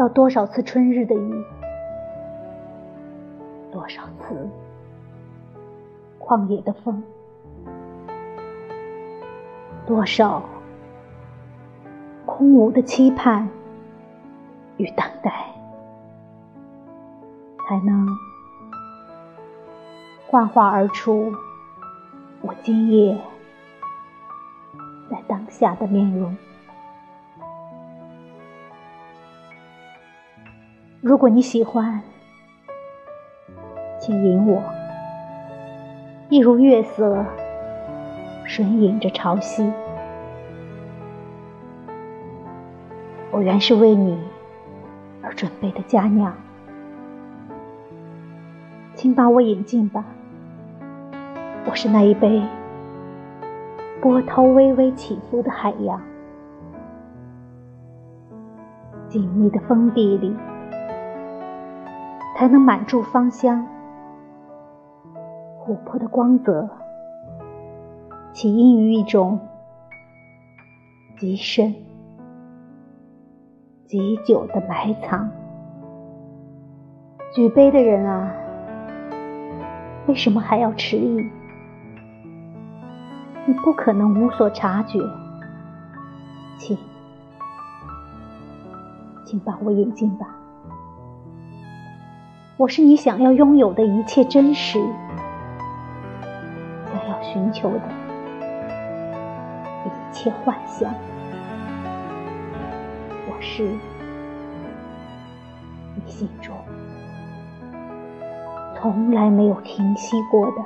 要多少次春日的雨，多少次旷野的风，多少空无的期盼与等待，才能幻化而出我今夜在当下的面容。如果你喜欢，请引我，一如月色，顺引着潮汐。我原是为你而准备的佳酿，请把我引进吧。我是那一杯波涛微微起伏的海洋，紧密的封闭里。才能满注芳香。琥珀的光泽，起因于一种极深、极久的埋藏。举杯的人啊，为什么还要迟疑？你不可能无所察觉。请，请把我引进吧。我是你想要拥有的一切真实，想要寻求的一切幻想。我是你心中从来没有停息过的